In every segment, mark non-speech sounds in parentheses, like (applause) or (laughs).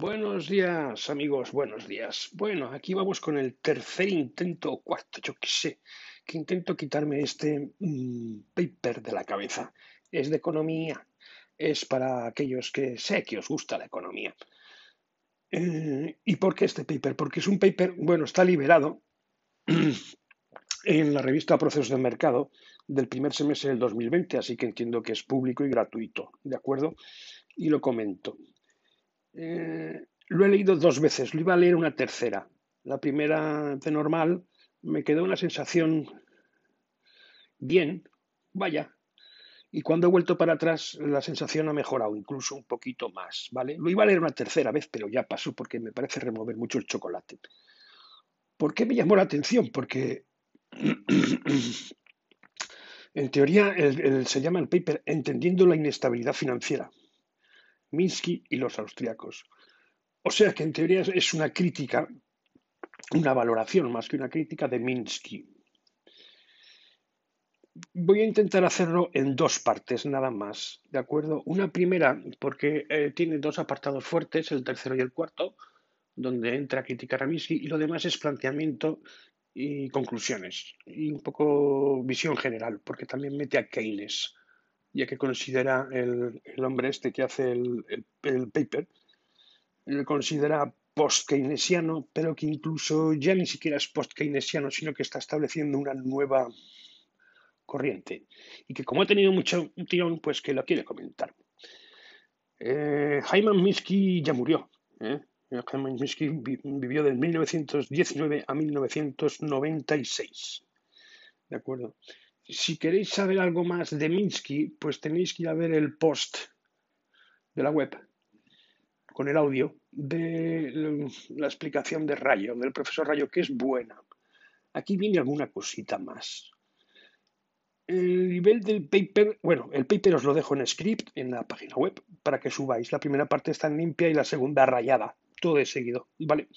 Buenos días, amigos, buenos días. Bueno, aquí vamos con el tercer intento o cuarto, yo qué sé, que intento quitarme este mm, paper de la cabeza. Es de economía, es para aquellos que sé que os gusta la economía. Eh, ¿Y por qué este paper? Porque es un paper, bueno, está liberado en la revista Procesos de Mercado del primer semestre del 2020, así que entiendo que es público y gratuito, ¿de acuerdo? Y lo comento. Eh, lo he leído dos veces, lo iba a leer una tercera. La primera de normal me quedó una sensación bien, vaya. Y cuando he vuelto para atrás, la sensación ha mejorado incluso un poquito más, ¿vale? Lo iba a leer una tercera vez, pero ya pasó porque me parece remover mucho el chocolate. ¿Por qué me llamó la atención? Porque (clears throat) en teoría se llama el paper Entendiendo la inestabilidad financiera. Minsky y los austriacos. O sea que en teoría es una crítica, una valoración más que una crítica de Minsky. Voy a intentar hacerlo en dos partes nada más, ¿de acuerdo? Una primera, porque eh, tiene dos apartados fuertes, el tercero y el cuarto, donde entra a criticar a Minsky, y lo demás es planteamiento y conclusiones, y un poco visión general, porque también mete a Keynes ya que considera el, hombre este que hace el, paper, lo considera post-keynesiano, pero que incluso ya ni siquiera es post-keynesiano, sino que está estableciendo una nueva corriente y que como ha tenido mucho tirón, pues que lo quiere comentar. Eh, Jaime Minsky ya murió. ¿eh? Jaime Minsky vivió de 1919 a 1996. ¿De acuerdo? Si queréis saber algo más de Minsky, pues tenéis que ir a ver el post de la web con el audio de la explicación de Rayo, del profesor Rayo, que es buena. Aquí viene alguna cosita más. El nivel del paper, bueno, el paper os lo dejo en script en la página web para que subáis. La primera parte está limpia y la segunda rayada, todo de seguido, ¿vale?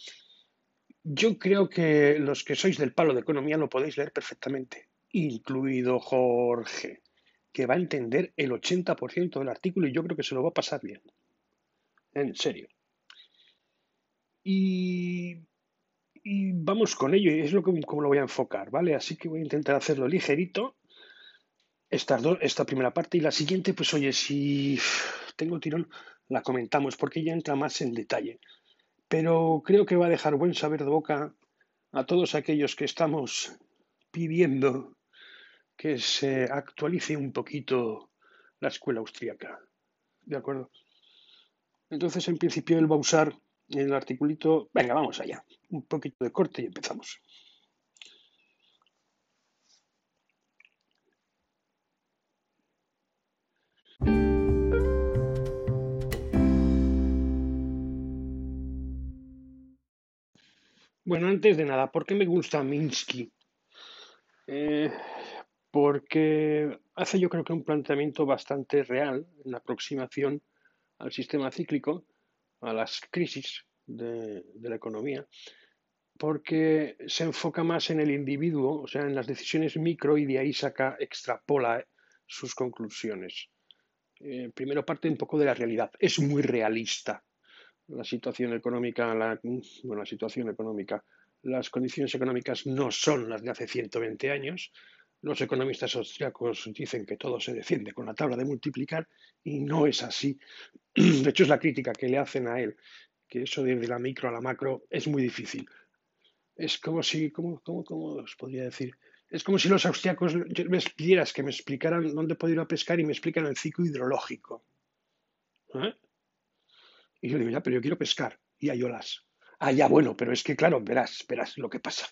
Yo creo que los que sois del palo de economía lo podéis leer perfectamente incluido Jorge, que va a entender el 80% del artículo y yo creo que se lo va a pasar bien. En serio. Y, vamos con ello, y es lo que, como lo voy a enfocar, ¿vale? Así que voy a intentar hacerlo ligerito. Esta primera parte y la siguiente, pues oye, si tengo tirón, la comentamos porque ya entra más en detalle. Pero creo que va a dejar buen saber de boca a todos aquellos que estamos pidiendo que se actualice un poquito la escuela austríaca. ¿De acuerdo? Entonces, en principio, él va a usar el articulito. Venga, vamos allá. Un poquito de corte y empezamos. Bueno, antes de nada, ¿por qué me gusta Minsky? Eh, porque hace yo creo que un planteamiento bastante real en la aproximación al sistema cíclico, a las crisis de, la economía, porque se enfoca más en el individuo, o sea, en las decisiones micro y de ahí saca, extrapola sus conclusiones. Eh, primero parte un poco de la realidad. Es muy realista la situación económica, bueno, la situación económica. Las condiciones económicas no son las de hace 120 años, los economistas austriacos dicen que todo se defiende con la tabla de multiplicar y no es así. De hecho, es la crítica que le hacen a él, que eso de la micro a la macro es muy difícil. Es como si, ¿cómo, os podría decir? Es como si los austriacos me pidieras que me explicaran dónde puedo ir a pescar y me explican el ciclo hidrológico. ¿Eh? Y yo digo, ya, pero yo quiero pescar. Y hay olas. Ah, ya, bueno, pero es que, claro, verás, verás lo que pasa.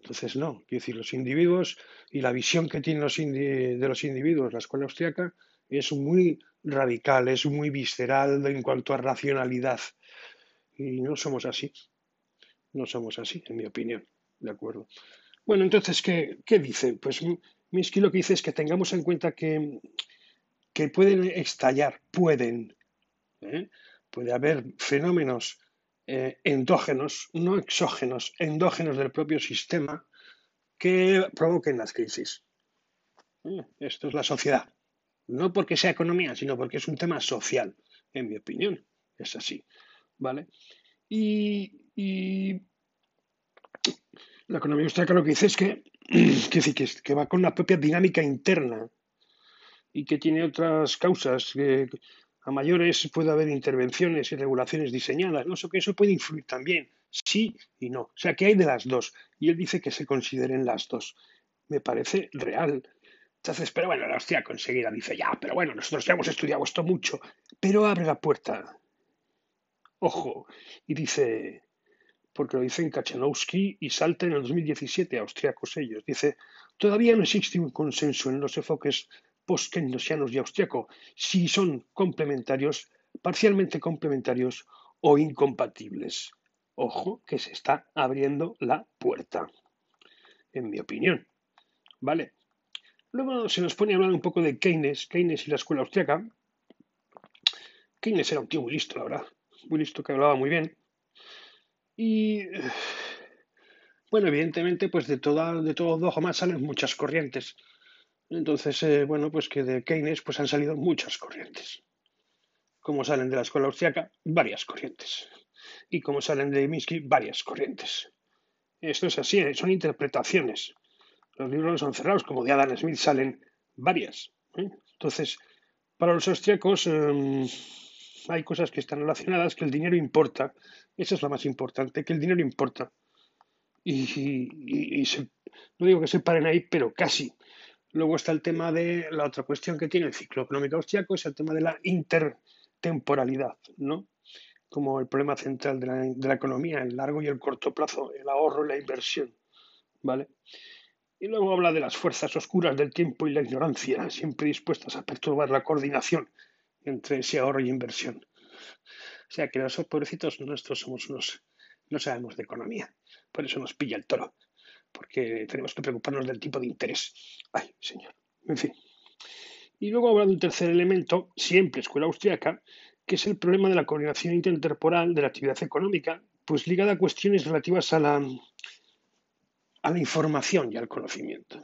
Entonces, no, quiero decir, los individuos y la visión que tienen los de los individuos la escuela austriaca es muy radical, es muy visceral en cuanto a racionalidad. Y no somos así. No somos así, en mi opinión. ¿De acuerdo? Bueno, entonces, ¿qué, qué dice? Pues Minsky lo que dice es que tengamos en cuenta que, que pueden estallar, pueden. ¿eh? Puede haber fenómenos eh, endógenos, no exógenos, endógenos del propio sistema que provoquen las crisis. Eh, esto es la sociedad. No porque sea economía, sino porque es un tema social, en mi opinión. Es así. ¿vale? Y, la economía austríaca lo que dice es que, (clears throat) que, va con una propia dinámica interna y que tiene otras causas. Que a mayores puede haber intervenciones y regulaciones diseñadas. No sé que eso puede influir también. Sí y no. O sea, que hay de las dos. Y él dice que se consideren las dos. Me parece real. Entonces, pero bueno, la hostia conseguida dice, ya, pero bueno, nosotros ya hemos estudiado esto mucho. Pero abre la puerta. Ojo. Y dice, porque lo dice en Kachanowski y salta en el 2017, austriacos ellos. Dice, todavía no existe un consenso en los enfoques post-keynesianos y austriaco si son complementarios, parcialmente complementarios o incompatibles. Ojo que se está abriendo la puerta, en mi opinión. ¿Vale? Luego se nos pone a hablar un poco de Keynes, Keynes y la escuela austriaca. Keynes era un tío muy listo, la verdad, muy listo, que hablaba muy bien. Y bueno, evidentemente, pues de, toda, de todo dogma salen muchas corrientes. Entonces, eh, bueno, pues que de Keynes pues han salido muchas corrientes. Como salen de la escuela austriaca, varias corrientes. Y como salen de Minsky, varias corrientes. Esto es así, eh, son interpretaciones. Los libros no son cerrados, como de Adam Smith salen varias. ¿eh? Entonces, para los austriacos em, hay cosas que están relacionadas, que el dinero importa. Esa es la más importante, que el dinero importa. Y, no digo que se paren ahí, pero casi. Luego está el tema de la otra cuestión que tiene el ciclo económico austriaco, es el tema de la intertemporalidad, ¿no? Como el problema central de la, de la economía, el largo y el corto plazo, el ahorro y la inversión, ¿vale? Y luego habla de las fuerzas oscuras del tiempo y la ignorancia, siempre dispuestas a perturbar la coordinación entre ese ahorro y inversión. O sea que nosotros, pobrecitos, nosotros somos unos, no sabemos de economía, por eso nos pilla el toro, porque tenemos que preocuparnos del tipo de interés. Ay, señor. En fin. Y luego de un tercer elemento, siempre escuela austriaca, que es el problema de la coordinación intertemporal de la actividad económica, pues ligada a cuestiones relativas a la a la información y al conocimiento.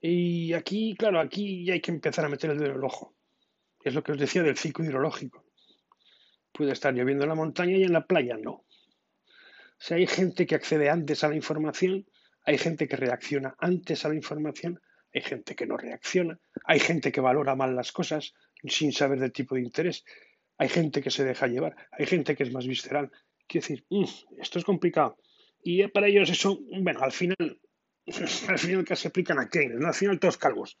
Y aquí, claro, aquí ya hay que empezar a meter el dedo en el ojo. Es lo que os decía del ciclo hidrológico. Puede estar lloviendo en la montaña y en la playa no. O sea, hay gente que accede antes a la información, hay gente que reacciona antes a la información, hay gente que no reacciona, hay gente que valora mal las cosas sin saber del tipo de interés, hay gente que se deja llevar, hay gente que es más visceral, Quiero decir, mm, esto es complicado. Y para ellos eso, bueno, al final, (laughs) al final que se aplican a Keynes, ¿no? Al final todos calvos.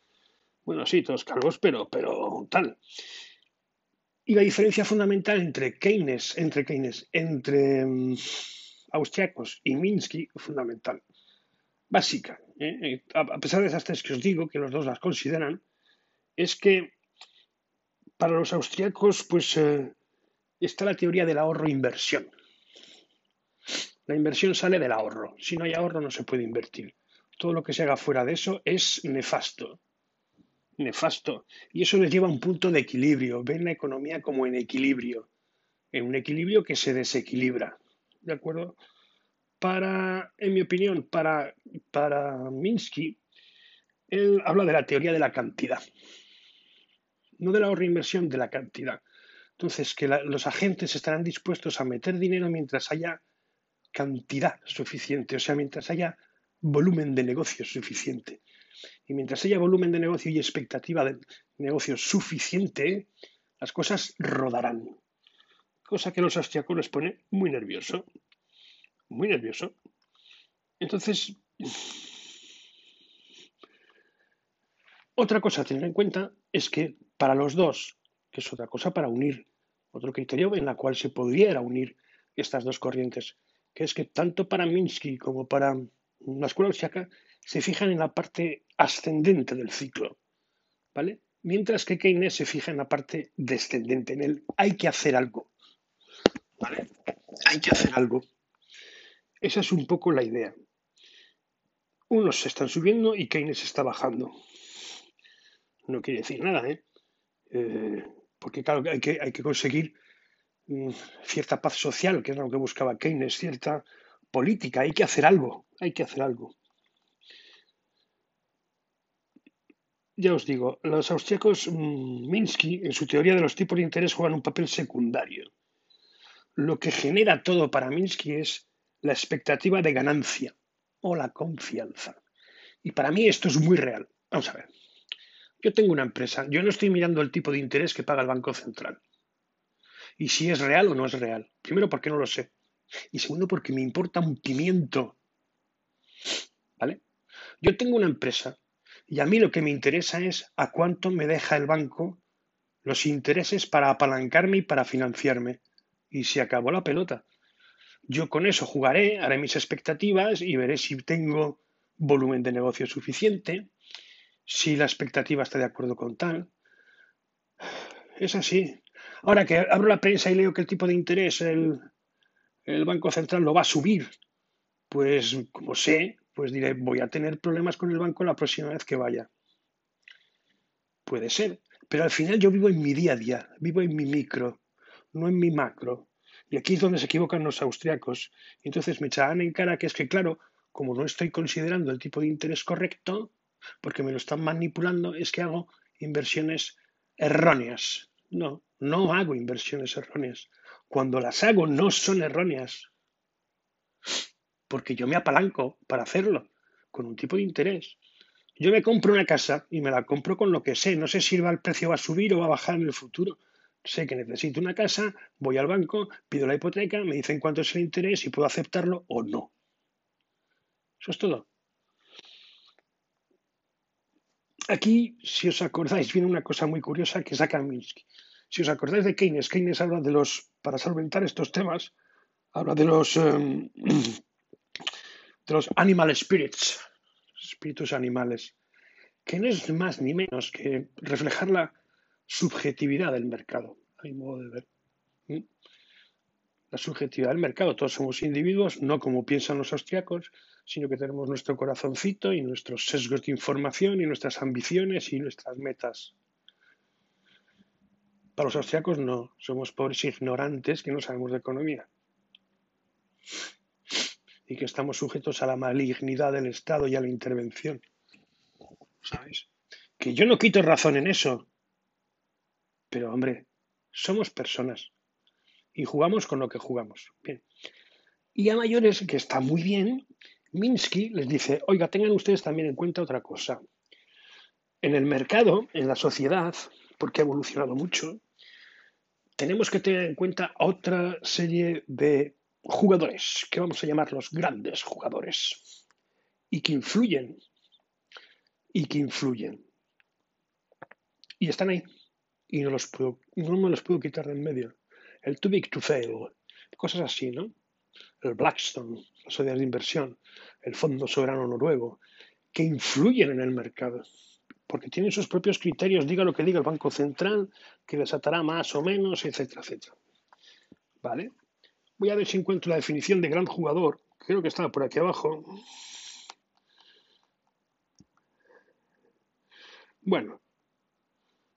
Bueno, sí, todos calvos, pero, pero tal. Y la diferencia fundamental entre Keynes, entre Keynes, entre um, austriacos y Minsky, fundamental, básica, ¿eh? Eh, a pesar de esas tres que os digo, que los dos las consideran, es que para los austriacos, pues eh, está la teoría del ahorro-inversión. La inversión sale del ahorro. Si no hay ahorro no se puede invertir. Todo lo que se haga fuera de eso es nefasto. Nefasto. Y eso les lleva a un punto de equilibrio. Ven la economía como en equilibrio. En un equilibrio que se desequilibra. ¿De acuerdo? Para, en mi opinión, para, para Minsky, él habla de la teoría de la cantidad. No de la ahorro inversión, de la cantidad. Entonces, que los agentes estarán dispuestos a meter dinero mientras haya cantidad suficiente, o sea, mientras haya volumen de negocio suficiente. Y mientras haya volumen de negocio y expectativa de negocio suficiente, las cosas rodarán. Cosa que a los austriacos les pone muy nervioso. Muy nervioso. Entonces, otra cosa a tener en cuenta es que para los dos, que es otra cosa para unir, otro criterio en la cual se pudiera unir estas dos corrientes, que es que tanto para Minsky como para la escuela austriaca se fijan en la parte ascendente del ciclo, ¿vale? Mientras que Keynes se fija en la parte descendente, en el hay que hacer algo, ¿vale? Hay que hacer algo. Esa es un poco la idea. Unos se están subiendo y Keynes está bajando. No quiere decir nada, ¿eh? eh porque claro, hay que, hay que conseguir Mm, cierta paz social, que es lo que buscaba Keynes, cierta política. Hay que hacer algo, hay que hacer algo. ya os digo, los austriacos mm, Minsky, en su teoría de los tipos de interés, juegan un papel secundario. Lo que genera todo para Minsky es la expectativa de ganancia o la confianza. Y para mí esto es muy real. Vamos a ver. Yo tengo una empresa, yo no estoy mirando el tipo de interés que paga el Banco Central. Y si es real o no es real. Primero porque no lo sé. Y segundo porque me importa un pimiento. ¿Vale? Yo tengo una empresa y a mí lo que me interesa es a cuánto me deja el banco los intereses para apalancarme y para financiarme. Y se acabó la pelota. Yo con eso jugaré, haré mis expectativas y veré si tengo volumen de negocio suficiente, si la expectativa está de acuerdo con tal. Es así. Ahora que abro la prensa y leo que el tipo de interés el, el Banco Central lo va a subir, pues como sé, pues diré, voy a tener problemas con el banco la próxima vez que vaya. Puede ser, pero al final yo vivo en mi día a día, vivo en mi micro, no en mi macro. Y aquí es donde se equivocan los austriacos. Y entonces me echarán en cara que es que, claro, como no estoy considerando el tipo de interés correcto, porque me lo están manipulando, es que hago inversiones erróneas. No, no hago inversiones erróneas. Cuando las hago no son erróneas porque yo me apalanco para hacerlo, con un tipo de interés. Yo me compro una casa y me la compro con lo que sé. No sé si el precio va a subir o va a bajar en el futuro. Sé que necesito una casa, voy al banco, pido la hipoteca, me dicen cuánto es el interés y puedo aceptarlo o no. Eso es todo. Aquí, si os acordáis, viene una cosa muy curiosa que saca Minsky. Si os acordáis de Keynes, Keynes habla de los, para solventar estos temas, habla de los em, de los animal spirits, espíritus animales, que no es más ni menos que reflejar la subjetividad del mercado, a mi modo de ver. La subjetividad del mercado, todos somos individuos, no como piensan los austriacos, sino que tenemos nuestro corazoncito y nuestros sesgos de información y nuestras ambiciones y nuestras metas. Para los austriacos no, somos pobres ignorantes que no sabemos de economía y que estamos sujetos a la malignidad del Estado y a la intervención. ¿Sabes? Que yo no quito razón en eso. Pero hombre, somos personas y jugamos con lo que jugamos. Bien. Y a mayores, que está muy bien, Minsky les dice, oiga, tengan ustedes también en cuenta otra cosa. En el mercado, en la sociedad, porque ha evolucionado mucho, tenemos que tener en cuenta otra serie de jugadores, que vamos a llamar los grandes jugadores, y que influyen, y que influyen. Y están ahí, y no, los puedo, no me los puedo quitar de en medio. El too big to fail, cosas así, ¿no? El Blackstone, las sociedades de inversión, el Fondo Soberano Noruego, que influyen en el mercado, porque tienen sus propios criterios, diga lo que diga el Banco Central, que les atará más o menos, etcétera, etcétera. ¿Vale? Voy a ver si encuentro la definición de gran jugador. Creo que estaba por aquí abajo. Bueno,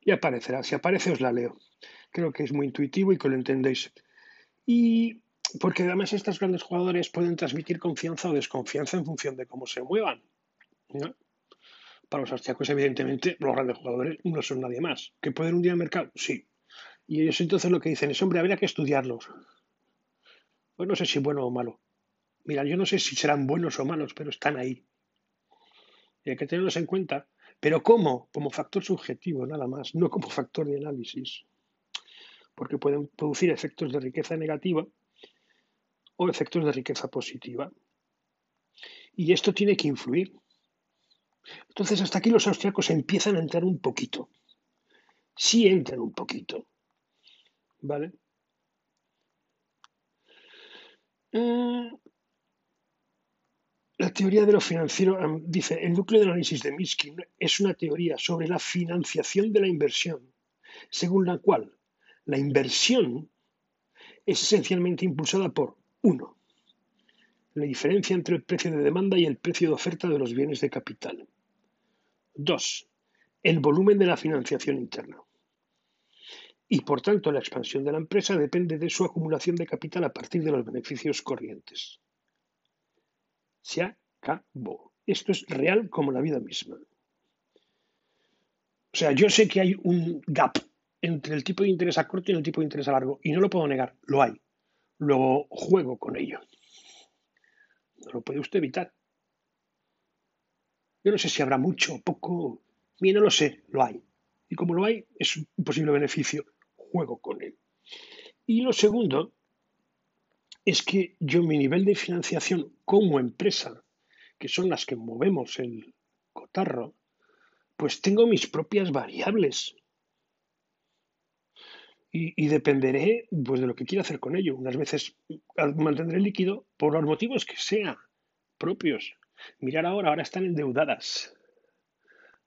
ya aparecerá. Si aparece os la leo. Creo que es muy intuitivo y que lo entendéis. Y porque además estos grandes jugadores pueden transmitir confianza o desconfianza en función de cómo se muevan. Para los austriacos, evidentemente, los grandes jugadores no son nadie más. ¿Que pueden un día al mercado? Sí. Y ellos entonces lo que dicen es, hombre, habría que estudiarlos. Pues no sé si bueno o malo. Mira, yo no sé si serán buenos o malos, pero están ahí. Y hay que tenerlos en cuenta. Pero ¿cómo? Como factor subjetivo, nada más, no como factor de análisis. Porque pueden producir efectos de riqueza negativa o efectos de riqueza positiva. Y esto tiene que influir. Entonces, hasta aquí los austriacos empiezan a entrar un poquito. Sí entran un poquito. ¿Vale? Mm, la teoría de lo financiero dice, el núcleo del análisis de Minsky es una teoría sobre la financiación de la inversión, según la cual la inversión es esencialmente impulsada por, uno, la diferencia entre el precio de demanda y el precio de oferta de los bienes de capital. Dos, el volumen de la financiación interna y por tanto la expansión de la empresa depende de su acumulación de capital a partir de los beneficios corrientes. Se acabó. Esto es real como la vida misma. O sea, yo sé que hay un gap entre el tipo de interés a corto y el tipo de interés a largo, y no lo puedo negar, lo hay. Luego juego con ello. No lo puede usted evitar. Yo no sé si habrá mucho o poco, ni no lo sé, lo hay. Y como lo hay, es un posible beneficio, juego con él. Y lo segundo es que yo mi nivel de financiación como empresa, que son las que movemos el cotarro, pues tengo mis propias variables. Y, dependeré pues, de lo que quiera hacer con ello. Unas veces mantendré líquido por los motivos que sean propios. Mirar ahora, ahora están endeudadas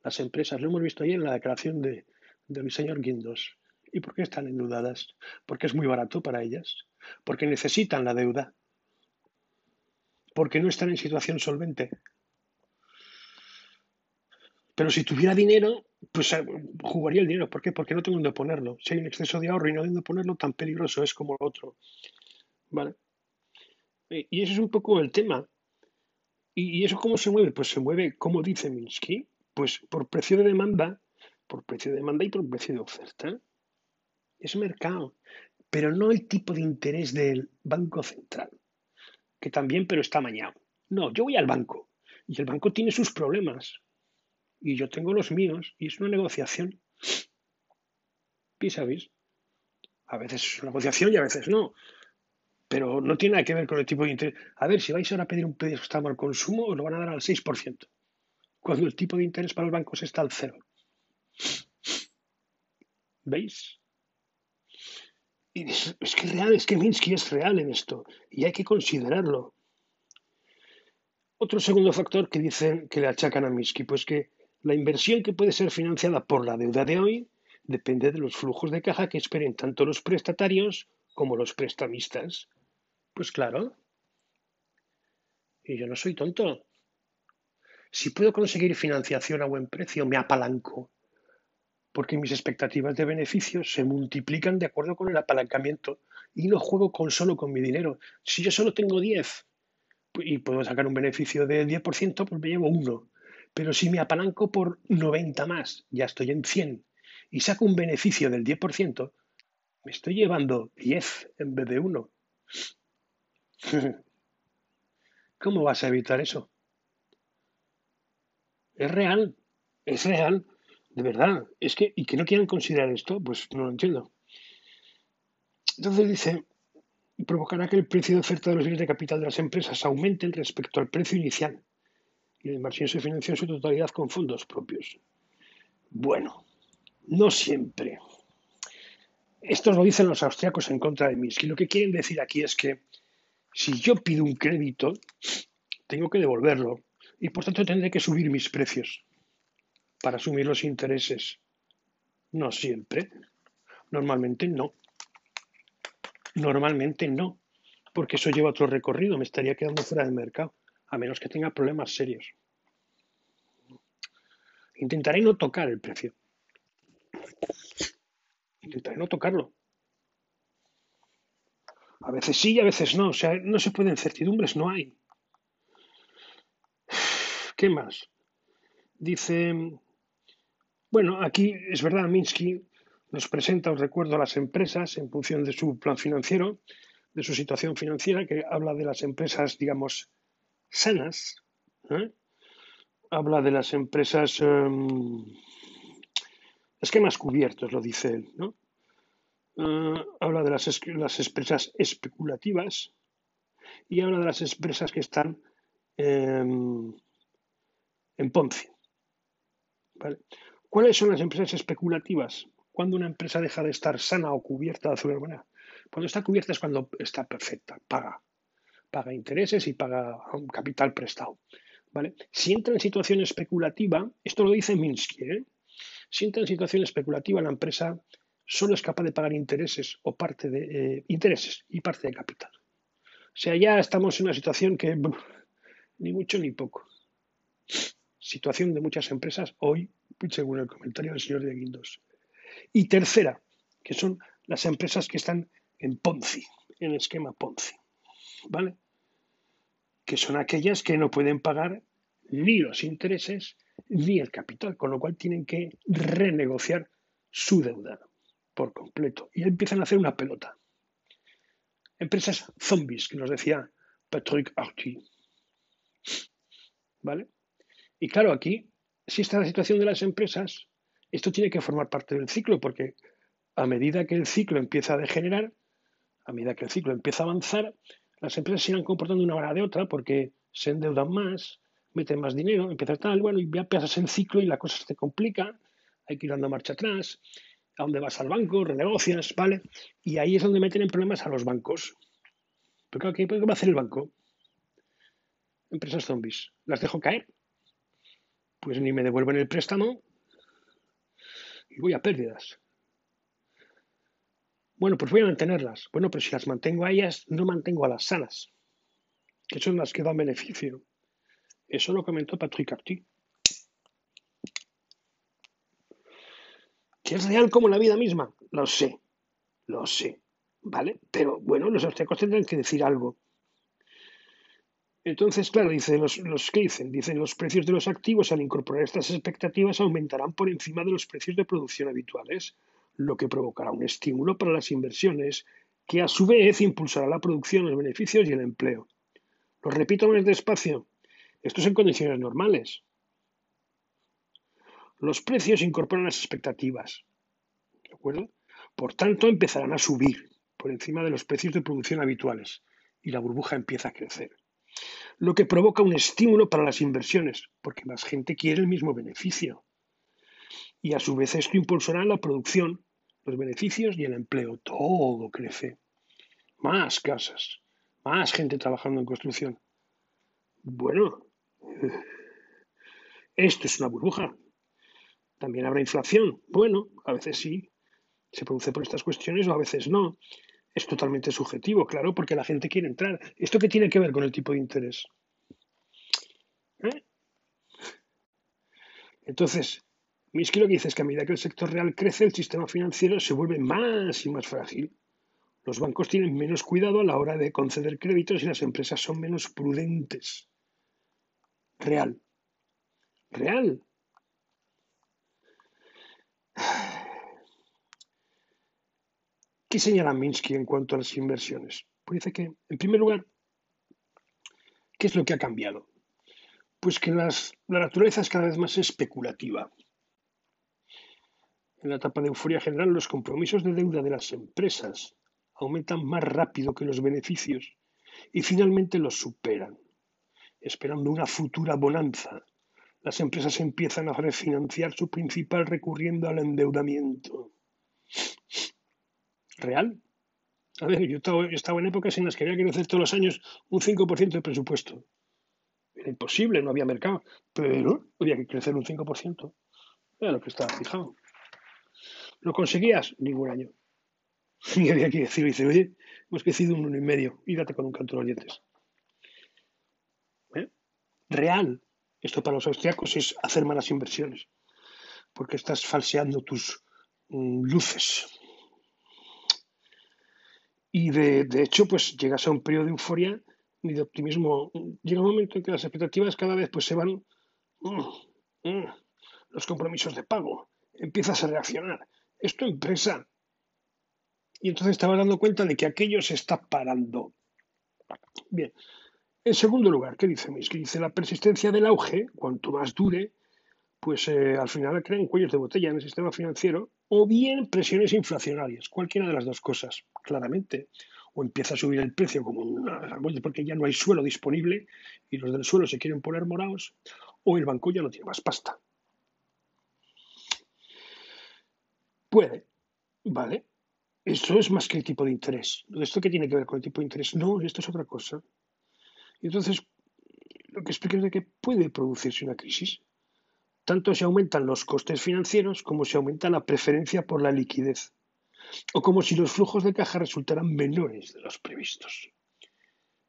las empresas. Lo hemos visto ayer en la declaración de, del señor Guindos. ¿Y por qué están endeudadas? Porque es muy barato para ellas. Porque necesitan la deuda. Porque no están en situación solvente. Pero si tuviera dinero, pues eh, jugaría el dinero. ¿Por qué? Porque no tengo dónde ponerlo. Si hay un exceso de ahorro y no tengo dónde ponerlo, tan peligroso es como lo otro. ¿Vale? Y ese es un poco el tema. ¿Y eso cómo se mueve? Pues se mueve, como dice Minsky, pues por precio de demanda, por precio de demanda y por precio de oferta. Es mercado, pero no el tipo de interés del Banco Central, que también, pero está mañado. No, yo voy al banco y el banco tiene sus problemas y yo tengo los míos y es una negociación. ¿Y sabéis? A veces es una negociación y a veces no. Pero no tiene nada que ver con el tipo de interés. A ver, si vais ahora a pedir un préstamo al consumo, os lo van a dar al 6%, cuando el tipo de interés para los bancos está al cero. ¿Veis? Y es, que es real, es que Minsky es real en esto y hay que considerarlo. Otro segundo factor que dicen que le achacan a Minsky, pues que la inversión que puede ser financiada por la deuda de hoy depende de los flujos de caja que esperen tanto los prestatarios como los prestamistas. Pues claro. Y yo no soy tonto. Si puedo conseguir financiación a buen precio, me apalanco, porque mis expectativas de beneficios se multiplican de acuerdo con el apalancamiento y no juego con solo con mi dinero. Si yo solo tengo 10 y puedo sacar un beneficio del 10%, pues me llevo uno. Pero si me apalanco por 90 más, ya estoy en 100, y saco un beneficio del 10%, me estoy llevando 10 en vez de 1. (laughs) ¿Cómo vas a evitar eso? Es real, es real, de verdad. Es que, y que no quieran considerar esto, pues no lo entiendo. Entonces dice, provocará que el precio de oferta de los bienes de capital de las empresas aumente respecto al precio inicial y la inversión se financia en su totalidad con fondos propios. Bueno, no siempre. Esto lo dicen los austriacos en contra de Minsky. Lo que quieren decir aquí es que si yo pido un crédito, tengo que devolverlo y por tanto tendré que subir mis precios para asumir los intereses. No siempre. Normalmente no. Normalmente no. Porque eso lleva otro recorrido. Me estaría quedando fuera del mercado a menos que tenga problemas serios. Intentaré no tocar el precio. Intentaré no tocarlo. A veces sí y a veces no. O sea, no se pueden certidumbres, no hay. ¿Qué más? Dice, bueno, aquí es verdad, Minsky nos presenta, os recuerdo, a las empresas en función de su plan financiero, de su situación financiera, que habla de las empresas, digamos, sanas. ¿eh? Habla de las empresas em, esquemas cubiertos, lo dice él. ¿no? Eh, habla de las, las, empresas especulativas y habla de las empresas que están em, en Ponce. ¿Cuáles son las empresas especulativas? Cuando una empresa deja de estar sana o cubierta de alguna manera. Cuando está cubierta es cuando está perfecta, paga paga intereses y paga un capital prestado. ¿vale? Si entra en situación especulativa, esto lo dice Minsky, ¿eh? si entra en situación especulativa la empresa solo es capaz de pagar intereses o parte de eh, intereses y parte de capital. O sea, ya estamos en una situación que (laughs) ni mucho ni poco. Situación de muchas empresas hoy, según el comentario del señor de Guindos. Y tercera, que son las empresas que están en Ponzi, en esquema Ponzi. ¿vale? Que son aquellas que no pueden pagar ni los intereses ni el capital, con lo cual tienen que renegociar su deuda por completo y empiezan a hacer una pelota. Empresas zombies, que nos decía Patrick Arty. ¿Vale? Y claro, aquí, si está la situación de las empresas, esto tiene que formar parte del ciclo, porque a medida que el ciclo empieza a degenerar, a medida que el ciclo empieza a avanzar, las empresas se irán comportando una manera de otra porque se endeudan más, meten más dinero, empieza tal, bueno, y ya pasas el ciclo y la cosa se te complica, hay que ir dando marcha atrás, a dónde vas al banco, renegocias, ¿vale? Y ahí es donde meten en problemas a los bancos. Pero claro, ¿qué va a hacer el banco? Empresas zombies. ¿Las dejo caer? Pues ni me devuelven el préstamo y voy a pérdidas. Bueno, pues voy a mantenerlas. Bueno, pero si las mantengo a ellas, no mantengo a las sanas, que son las que dan beneficio. Eso lo comentó Patrick Arty. ¿Que es real como la vida misma? Lo sé, lo sé, ¿vale? Pero bueno, los austríacos tendrán que decir algo. Entonces, claro, dice los, los que dicen, dicen los precios de los activos al incorporar estas expectativas aumentarán por encima de los precios de producción habituales, lo que provocará un estímulo para las inversiones que a su vez impulsará la producción, los beneficios y el empleo. Lo repito más despacio. Esto es en condiciones normales. Los precios incorporan las expectativas. ¿De acuerdo? Por tanto, empezarán a subir por encima de los precios de producción habituales y la burbuja empieza a crecer lo que provoca un estímulo para las inversiones, porque más gente quiere el mismo beneficio. Y a su vez esto impulsará la producción, los beneficios y el empleo. Todo crece. Más casas, más gente trabajando en construcción. Bueno, esto es una burbuja. También habrá inflación. Bueno, a veces sí, se produce por estas cuestiones o a veces no es totalmente subjetivo, claro, porque la gente quiere entrar. ¿Esto qué tiene que ver con el tipo de interés? ¿Eh? Entonces, Miski lo que dice es que a medida que el sector real crece, el sistema financiero se vuelve más y más frágil. Los bancos tienen menos cuidado a la hora de conceder créditos y las empresas son menos prudentes. Real. Real. ¿Qué señala Minsky en cuanto a las inversiones? Pues dice que, en primer lugar, ¿qué es lo que ha cambiado? Pues que la naturaleza es cada vez más especulativa. En la etapa de euforia general, los compromisos de deuda de las empresas aumentan más rápido que los beneficios y finalmente los superan. Esperando una futura bonanza, las empresas empiezan a refinanciar su principal recurriendo al endeudamiento real. A ver, yo he estado en épocas en las que había que crecer todos los años un 5% de presupuesto. Era imposible, no había mercado, pero había que crecer un 5%. Era lo que estaba fijado. ¿Lo conseguías? Ningún año. (laughs) Y había que decir, dice, oye, hemos crecido un uno y medio, y date con un canto de los dientes. ¿Eh? Real. Esto para los austriacos es hacer malas inversiones, porque estás falseando tus mm, luces. Y de, hecho, pues llegas a un periodo de euforia y de optimismo. Llega un momento en que las expectativas cada vez pues se van. Mm, mm, los compromisos de pago. Empiezas a reaccionar. Es tu empresa. Y entonces te vas dando cuenta de que aquello se está parando. Bien. En segundo lugar, ¿qué dice Que Dice la persistencia del auge, cuanto más dure, pues eh, al final crean cuellos de botella en el sistema financiero o bien presiones inflacionarias, cualquiera de las dos cosas, claramente. O empieza a subir el precio como porque ya no hay suelo disponible y los del suelo se quieren poner morados, o el banco ya no tiene más pasta. Puede, ¿vale? Eso es más que el tipo de interés. ¿Esto qué tiene que ver con el tipo de interés? No, esto es otra cosa. Entonces, lo que explica es que puede producirse una crisis tanto se aumentan los costes financieros como se aumenta la preferencia por la liquidez, o como si los flujos de caja resultaran menores de los previstos.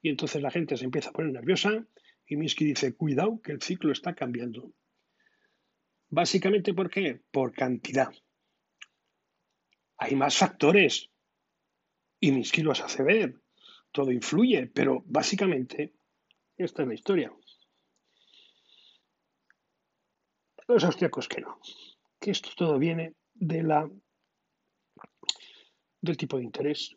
Y entonces la gente se empieza a poner nerviosa y Minsky dice, cuidado que el ciclo está cambiando. Básicamente, ¿por qué? Por cantidad. Hay más factores y Minsky los hace ver. Todo influye, pero básicamente esta es la historia. Los austriacos que no, que esto todo viene de la, del tipo de interés,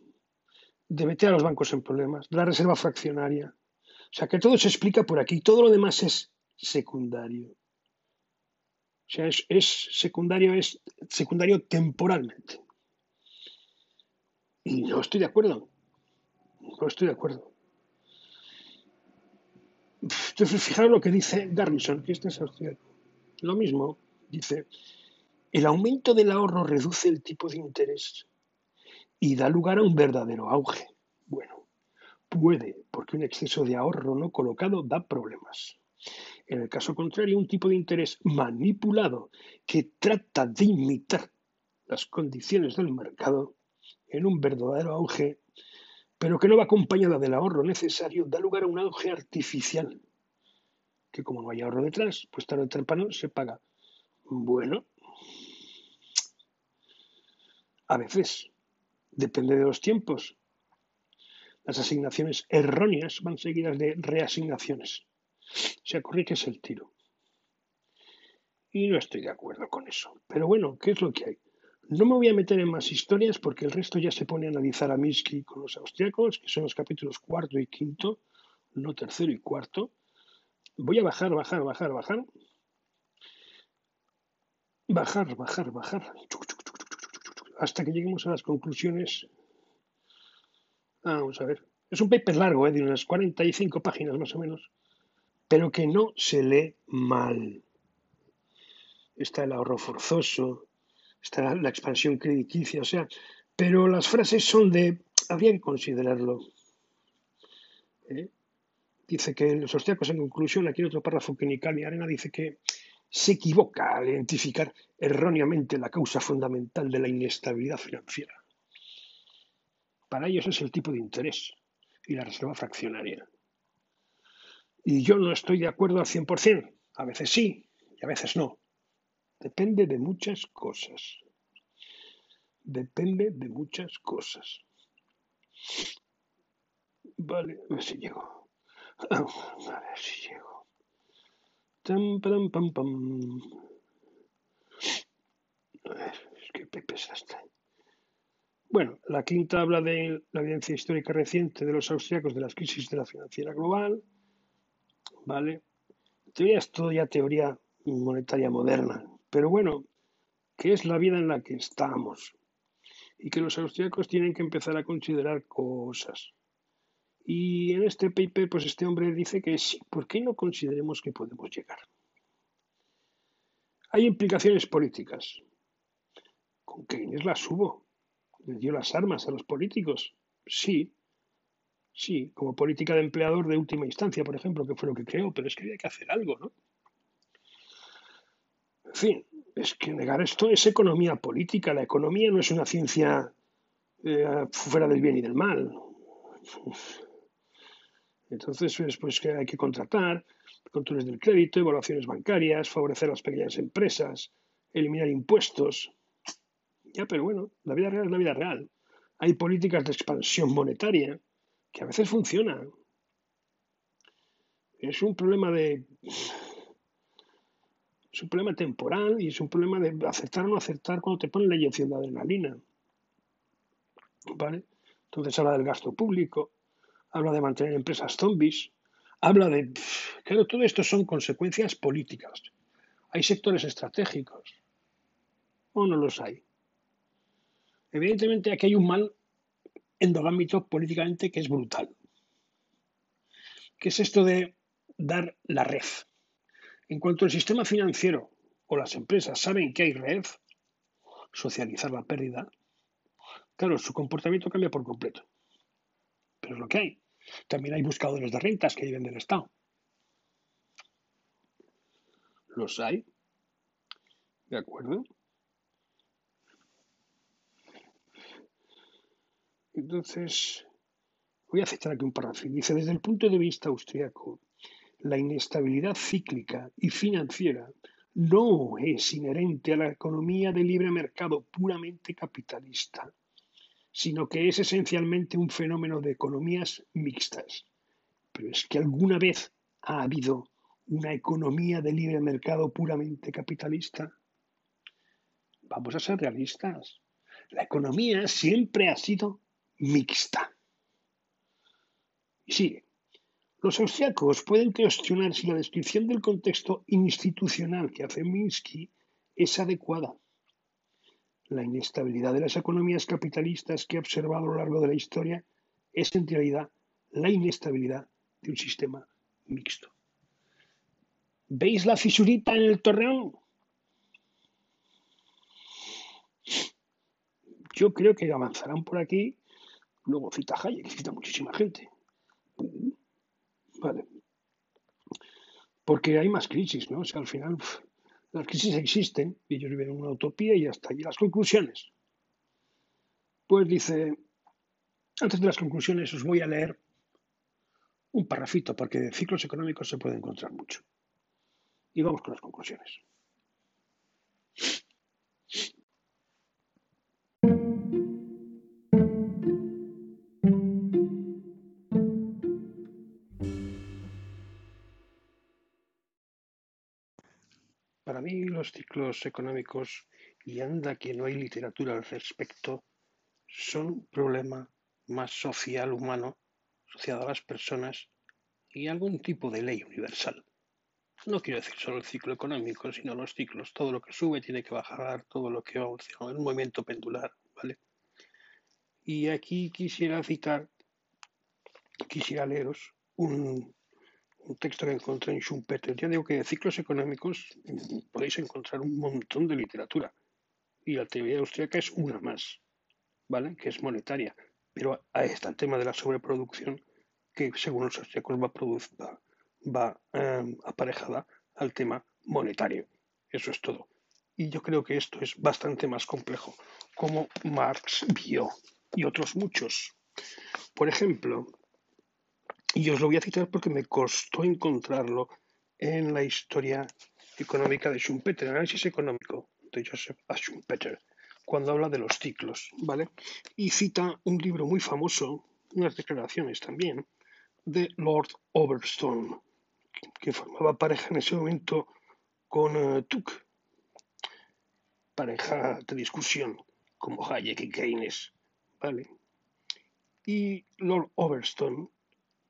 de meter a los bancos en problemas, de la reserva fraccionaria. O sea, que todo se explica por aquí, todo lo demás es secundario. O sea, es, secundario, es secundario temporalmente. Y no estoy de acuerdo. No estoy de acuerdo. Entonces, fijaros lo que dice Garrison, que este es. Lo mismo, dice, el aumento del ahorro reduce el tipo de interés y da lugar a un verdadero auge. Bueno, puede, porque un exceso de ahorro no colocado da problemas. En el caso contrario, un tipo de interés manipulado que trata de imitar las condiciones del mercado en un verdadero auge, pero que no va acompañada del ahorro necesario, da lugar a un auge artificial, que como no hay ahorro detrás, pues tarde o temprano se paga. Bueno, a veces, depende de los tiempos. Las asignaciones erróneas van seguidas de reasignaciones. Se ocurre que es el tiro. Y no estoy de acuerdo con eso. Pero bueno, ¿qué es lo que hay? No me voy a meter en más historias porque el resto ya se pone a analizar a Minsky con los austriacos, que son los capítulos cuarto y quinto, no tercero y cuarto. Voy a bajar, bajar, bajar, bajar. Bajar, bajar, bajar. Hasta que lleguemos a las conclusiones. Ah, vamos a ver. Es un paper largo, ¿eh? de unas 45 páginas más o menos, pero que no se lee mal. Está el ahorro forzoso, está la expansión crediticia, o sea, pero las frases son de, habría que considerarlo. ¿Eh? Dice que los austriacos, en conclusión, aquí en otro párrafo que Nicali Arena dice que se equivoca al identificar erróneamente la causa fundamental de la inestabilidad financiera. Para ellos es el tipo de interés y la reserva fraccionaria. Y yo no estoy de acuerdo al 100%. A veces sí y a veces no. Depende de muchas cosas. Depende de muchas cosas. Vale, a ver si llego. (clears throat) A ver si llego. Es que. Bueno, la quinta habla de la evidencia histórica reciente de los austriacos de las crisis de la financiera global. ¿Vale? Teoría es todo ya teoría monetaria moderna. Pero bueno, que es la vida en la que estamos y que los austríacos tienen que empezar a considerar cosas. Y en este paper, pues este hombre dice que sí, ¿por qué no consideremos que podemos llegar? Hay implicaciones políticas. Con Keynes las hubo. Le dio las armas a los políticos. Sí, sí, como política de empleador de última instancia, por ejemplo, que fue lo que creó, pero es que había que hacer algo, ¿no? En fin, es que negar esto es economía política. La economía no es una ciencia eh, fuera del bien y del mal. Entonces, pues que hay que contratar, controles del crédito, evaluaciones bancarias, favorecer a las pequeñas empresas, eliminar impuestos. Ya, pero bueno, la vida real es la vida real. Hay políticas de expansión monetaria que a veces funcionan. Es un problema de es un problema temporal y es un problema de aceptar o no aceptar cuando te ponen la inyección de adrenalina. ¿Vale? Entonces habla del gasto público, habla de mantener empresas zombies, habla de... Claro, todo esto son consecuencias políticas. Hay sectores estratégicos o no los hay. Evidentemente aquí hay un mal endogámito políticamente que es brutal. ¿Qué es esto de dar la red? En cuanto el sistema financiero o las empresas saben que hay red, socializar la pérdida, claro, su comportamiento cambia por completo. Pero es lo que hay. También hay buscadores de rentas que viven del Estado. Los hay. ¿De acuerdo? Entonces, voy a citar aquí un párrafo. Dice, desde el punto de vista austriaco, la inestabilidad cíclica y financiera no es inherente a la economía de libre mercado puramente capitalista, sino que es esencialmente un fenómeno de economías mixtas. Pero es que alguna vez ha habido una economía de libre mercado puramente capitalista? Vamos a ser realistas. La economía siempre ha sido mixta. Y sigue. Los austriacos pueden cuestionar si la descripción del contexto institucional que hace Minsky es adecuada. La inestabilidad de las economías capitalistas que he observado a lo largo de la historia es en realidad la inestabilidad de un sistema mixto. ¿Veis la fisurita en el torreón? Yo creo que avanzarán por aquí. Luego cita Hayek, cita muchísima gente. Vale. Porque hay más crisis, ¿no? O sea, al final las crisis existen y ellos viven en una utopía y hasta allí las conclusiones. Pues dice, antes de las conclusiones os voy a leer un parrafito porque de ciclos económicos se puede encontrar mucho. Y vamos con las conclusiones. Para mí los ciclos económicos, y anda que no hay literatura al respecto, son un problema más social humano asociado a las personas y algún tipo de ley universal. No quiero decir solo el ciclo económico, sino los ciclos. Todo lo que sube tiene que bajar, todo lo que va en un movimiento pendular, ¿vale? Y aquí quisiera citar, quisiera leeros un, un texto que encontré en Schumpeter. Ya digo que de ciclos económicos podéis encontrar un montón de literatura. Y la teoría austríaca es una más, ¿vale? Que es monetaria. Pero ahí está el tema de la sobreproducción, que según los austríacos va, va, va em, aparejada al tema monetario. Eso es todo. Y yo creo que esto es bastante más complejo, como Marx vio y otros muchos. Por ejemplo, y os lo voy a citar porque me costó encontrarlo en la historia económica de Schumpeter, análisis económico de Joseph A. Schumpeter, cuando habla de los ciclos, ¿vale? Y cita un libro muy famoso, unas declaraciones también, de Lord Overstone, que formaba pareja en ese momento con uh, pareja de discusión, como Hayek y Keynes, ¿vale? Y Lord Overstone,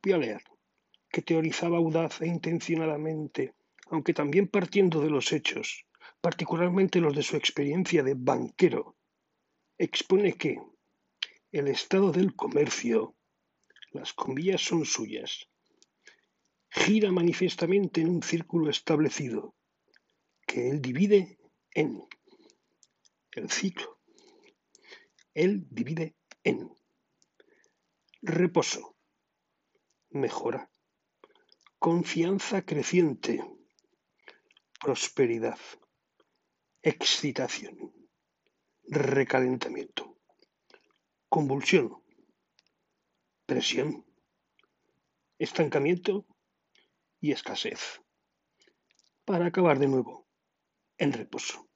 que teorizaba audaz e intencionadamente, aunque también partiendo de los hechos, particularmente los de su experiencia de banquero, expone que el estado del comercio, las comillas son suyas, gira manifiestamente en un círculo establecido, que él divide en el ciclo. Él divide en reposo, mejora, confianza creciente, prosperidad, excitación, recalentamiento, convulsión, presión, estancamiento. Y escasez, para acabar de nuevo en reposo.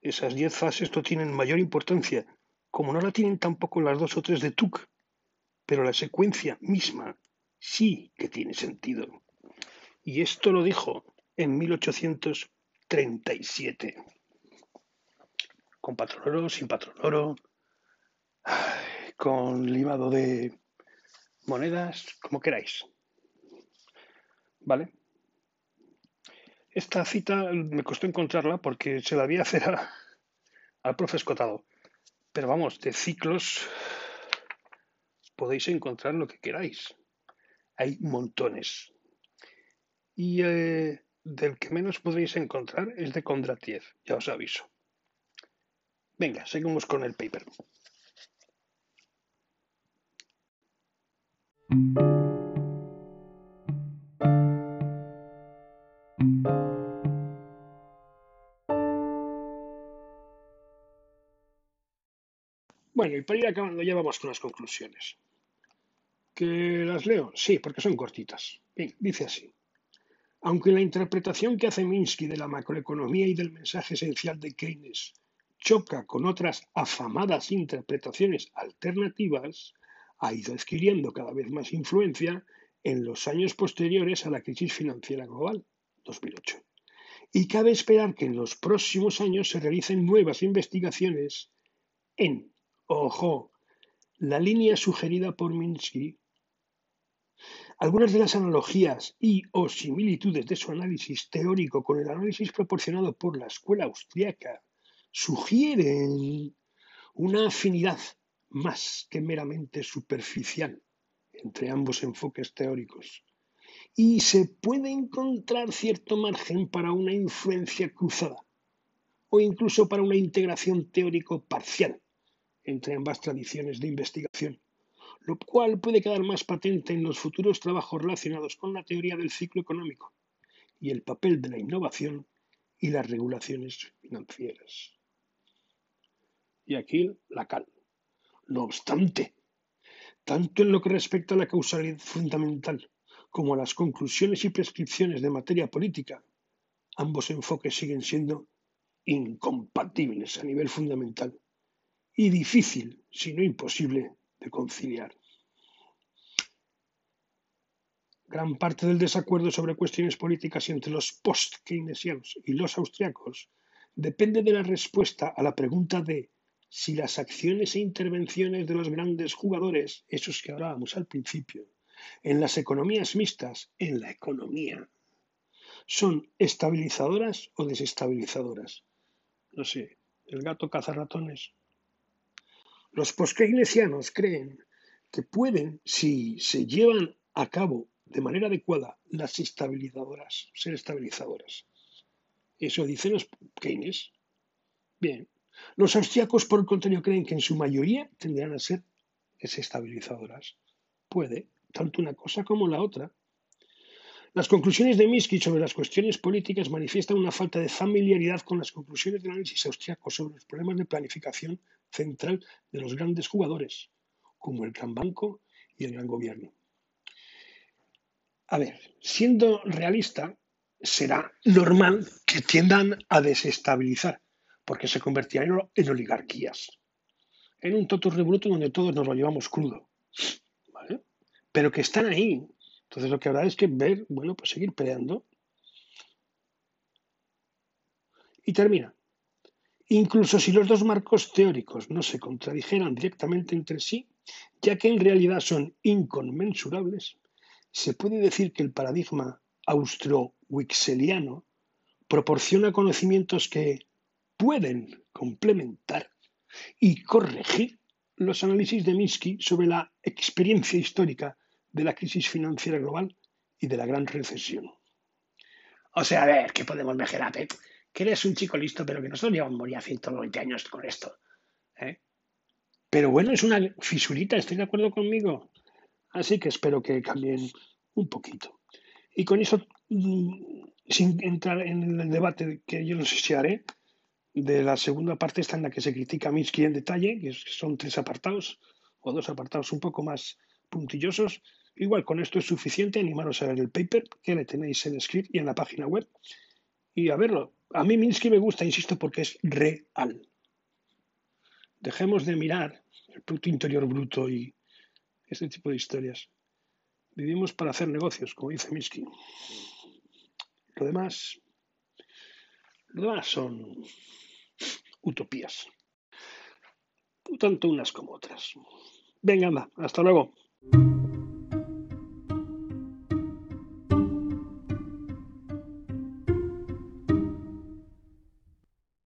Esas diez fases no tienen mayor importancia, como no la tienen tampoco las dos o tres de Tuck, pero la secuencia misma sí que tiene sentido. Y esto lo dijo en 1800 37. Con patrón oro, sin patrón oro, con limado de monedas, como queráis. ¿Vale? Esta cita me costó encontrarla porque se la había (laughs) hacer al profe Escotado. Pero vamos, de ciclos podéis encontrar lo que queráis. Hay montones. Y eh, del que menos podéis encontrar es de Kondratiev, ya os aviso. Venga, seguimos con el paper. Bueno, y para ir acabando ya vamos con las conclusiones. ¿Que las leo? Sí, porque son cortitas. Bien, dice así. Aunque la interpretación que hace Minsky de la macroeconomía y del mensaje esencial de Keynes choca con otras afamadas interpretaciones alternativas, ha ido adquiriendo cada vez más influencia en los años posteriores a la crisis financiera global, 2008. Y cabe esperar que en los próximos años se realicen nuevas investigaciones en, ojo, la línea sugerida por Minsky. Algunas de las analogías y o similitudes de su análisis teórico con el análisis proporcionado por la escuela austriaca sugieren una afinidad más que meramente superficial entre ambos enfoques teóricos. Y se puede encontrar cierto margen para una influencia cruzada o incluso para una integración teórico parcial entre ambas tradiciones de investigación, lo cual puede quedar más patente en los futuros trabajos relacionados con la teoría del ciclo económico y el papel de la innovación y las regulaciones financieras. Y aquí la cal. No obstante, tanto en lo que respecta a la causalidad fundamental como a las conclusiones y prescripciones de materia política, ambos enfoques siguen siendo incompatibles a nivel fundamental y difícil, si no imposible, de conciliar. Gran parte del desacuerdo sobre cuestiones políticas entre los post-keynesianos y los austriacos depende de la respuesta a la pregunta de si las acciones e intervenciones de los grandes jugadores, esos que hablábamos al principio, en las economías mixtas, en la economía, son estabilizadoras o desestabilizadoras. No sé, el gato caza ratones. Los poskeynesianos creen que pueden, si se llevan a cabo de manera adecuada, las estabilizadoras, ser estabilizadoras. Eso dicen los Keynes. Bien, los austriacos, por el contrario, creen que en su mayoría tendrán a ser desestabilizadoras. Puede, tanto una cosa como la otra. Las conclusiones de Minsky sobre las cuestiones políticas manifiestan una falta de familiaridad con las conclusiones del análisis austriaco sobre los problemas de planificación central de los grandes jugadores, como el gran banco y el gran gobierno. A ver, siendo realista, será normal que tiendan a desestabilizar porque se convertían en oligarquías, en un totus revoluto donde todos nos lo llevamos crudo, Pero que están ahí. Entonces lo que habrá es que ver, bueno, pues seguir peleando. Y termina. Incluso si los dos marcos teóricos no se contradijeran directamente entre sí, ya que en realidad son inconmensurables, se puede decir que el paradigma austro-wixeliano proporciona conocimientos que, pueden complementar y corregir los análisis de Minsky sobre la experiencia histórica de la crisis financiera global y de la gran recesión. O sea, a ver, ¿qué podemos mejorar? Que eres un chico listo, pero que nosotros llevamos ya 120 años con esto. ¿eh? Pero bueno, es una fisurita, ¿estoy de acuerdo conmigo? Así que espero que cambien un poquito. Y con eso, mm, sin entrar en el debate que yo no sé si haré, de la segunda parte está en la que se critica a Minsky en detalle, que son tres apartados o dos apartados un poco más puntillosos. Igual con esto es suficiente, animaros a ver el paper que le tenéis en script y en la página web y a verlo. A mí Minsky me gusta, insisto, porque es real. Dejemos de mirar el Producto Interior Bruto y este tipo de historias. Vivimos para hacer negocios, como dice Minsky. Lo demás, lo demás son utopías. Tanto unas como otras. Venga, anda, hasta luego.